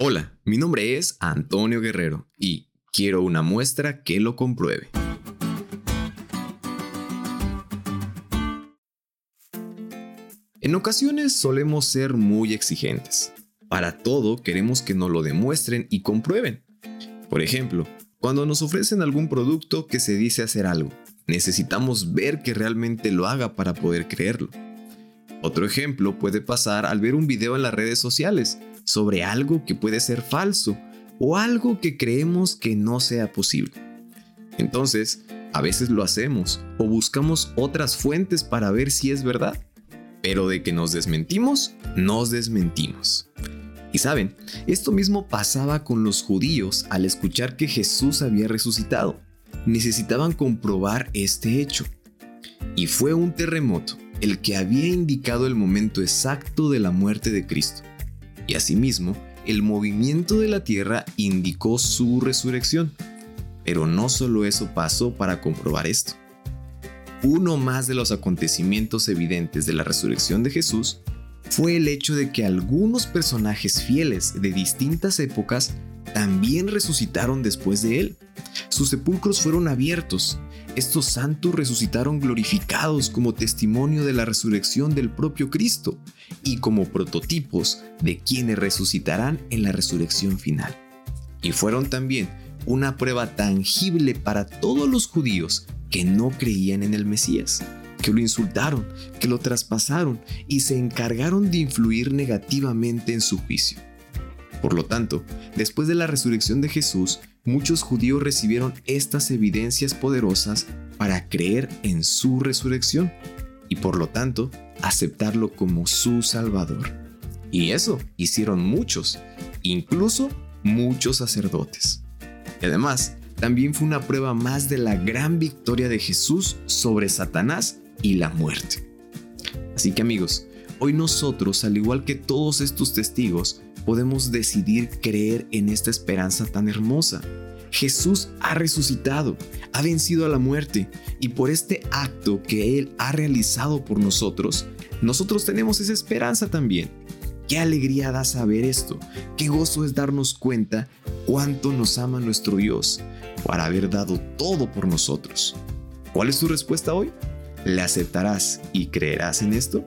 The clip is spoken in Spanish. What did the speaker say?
Hola, mi nombre es Antonio Guerrero y quiero una muestra que lo compruebe. En ocasiones solemos ser muy exigentes. Para todo queremos que nos lo demuestren y comprueben. Por ejemplo, cuando nos ofrecen algún producto que se dice hacer algo, necesitamos ver que realmente lo haga para poder creerlo. Otro ejemplo puede pasar al ver un video en las redes sociales sobre algo que puede ser falso o algo que creemos que no sea posible. Entonces, a veces lo hacemos o buscamos otras fuentes para ver si es verdad. Pero de que nos desmentimos, nos desmentimos. Y saben, esto mismo pasaba con los judíos al escuchar que Jesús había resucitado. Necesitaban comprobar este hecho. Y fue un terremoto el que había indicado el momento exacto de la muerte de Cristo. Y asimismo, el movimiento de la tierra indicó su resurrección. Pero no solo eso pasó para comprobar esto. Uno más de los acontecimientos evidentes de la resurrección de Jesús fue el hecho de que algunos personajes fieles de distintas épocas también resucitaron después de él. Sus sepulcros fueron abiertos. Estos santos resucitaron glorificados como testimonio de la resurrección del propio Cristo y como prototipos de quienes resucitarán en la resurrección final. Y fueron también una prueba tangible para todos los judíos que no creían en el Mesías, que lo insultaron, que lo traspasaron y se encargaron de influir negativamente en su juicio. Por lo tanto, después de la resurrección de Jesús, muchos judíos recibieron estas evidencias poderosas para creer en su resurrección y por lo tanto aceptarlo como su Salvador. Y eso hicieron muchos, incluso muchos sacerdotes. Y además, también fue una prueba más de la gran victoria de Jesús sobre Satanás y la muerte. Así que amigos, hoy nosotros, al igual que todos estos testigos, podemos decidir creer en esta esperanza tan hermosa. Jesús ha resucitado, ha vencido a la muerte y por este acto que Él ha realizado por nosotros, nosotros tenemos esa esperanza también. Qué alegría da saber esto, qué gozo es darnos cuenta cuánto nos ama nuestro Dios por haber dado todo por nosotros. ¿Cuál es tu respuesta hoy? ¿Le aceptarás y creerás en esto?